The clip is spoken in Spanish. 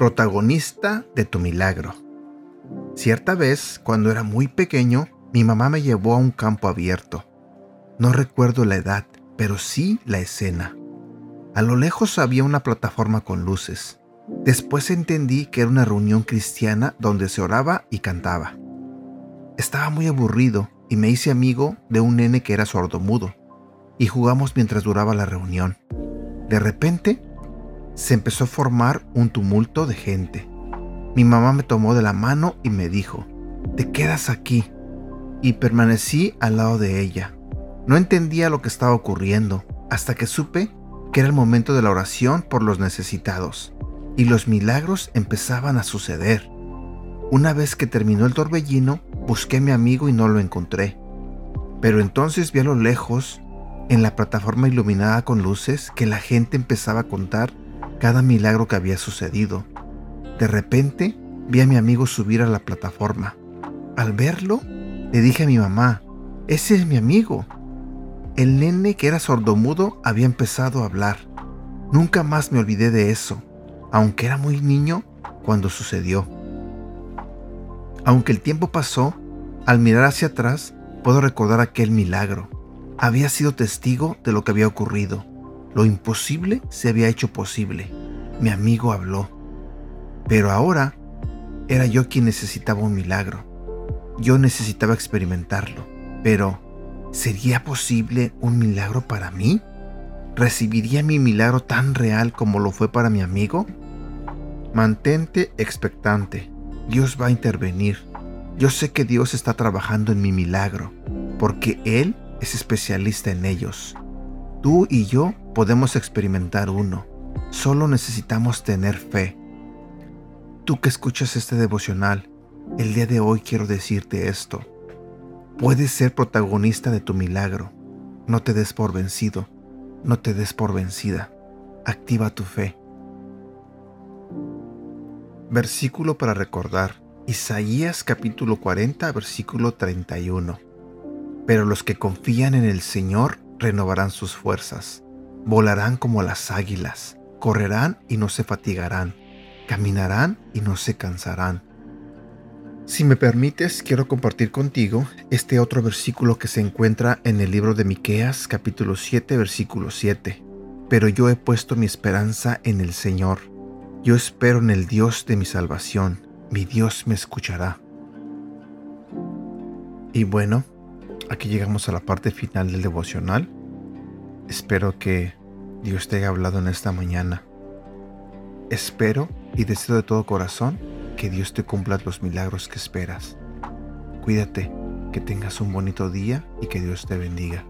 Protagonista de tu milagro. Cierta vez, cuando era muy pequeño, mi mamá me llevó a un campo abierto. No recuerdo la edad, pero sí la escena. A lo lejos había una plataforma con luces. Después entendí que era una reunión cristiana donde se oraba y cantaba. Estaba muy aburrido y me hice amigo de un nene que era sordomudo, y jugamos mientras duraba la reunión. De repente, se empezó a formar un tumulto de gente. Mi mamá me tomó de la mano y me dijo, te quedas aquí. Y permanecí al lado de ella. No entendía lo que estaba ocurriendo hasta que supe que era el momento de la oración por los necesitados y los milagros empezaban a suceder. Una vez que terminó el torbellino, busqué a mi amigo y no lo encontré. Pero entonces vi a lo lejos, en la plataforma iluminada con luces, que la gente empezaba a contar cada milagro que había sucedido. De repente vi a mi amigo subir a la plataforma. Al verlo, le dije a mi mamá, ese es mi amigo. El nene que era sordomudo había empezado a hablar. Nunca más me olvidé de eso, aunque era muy niño cuando sucedió. Aunque el tiempo pasó, al mirar hacia atrás puedo recordar aquel milagro. Había sido testigo de lo que había ocurrido. Lo imposible se había hecho posible. Mi amigo habló. Pero ahora era yo quien necesitaba un milagro. Yo necesitaba experimentarlo. Pero, ¿sería posible un milagro para mí? ¿Recibiría mi milagro tan real como lo fue para mi amigo? Mantente expectante. Dios va a intervenir. Yo sé que Dios está trabajando en mi milagro, porque Él es especialista en ellos. Tú y yo podemos experimentar uno. Solo necesitamos tener fe. Tú que escuchas este devocional, el día de hoy quiero decirte esto. Puedes ser protagonista de tu milagro. No te des por vencido. No te des por vencida. Activa tu fe. Versículo para recordar. Isaías capítulo 40, versículo 31. Pero los que confían en el Señor renovarán sus fuerzas, volarán como las águilas, correrán y no se fatigarán, caminarán y no se cansarán. Si me permites, quiero compartir contigo este otro versículo que se encuentra en el libro de Miqueas, capítulo 7, versículo 7. Pero yo he puesto mi esperanza en el Señor. Yo espero en el Dios de mi salvación. Mi Dios me escuchará. Y bueno, aquí llegamos a la parte final del devocional. Espero que Dios te haya hablado en esta mañana. Espero y deseo de todo corazón que Dios te cumpla los milagros que esperas. Cuídate, que tengas un bonito día y que Dios te bendiga.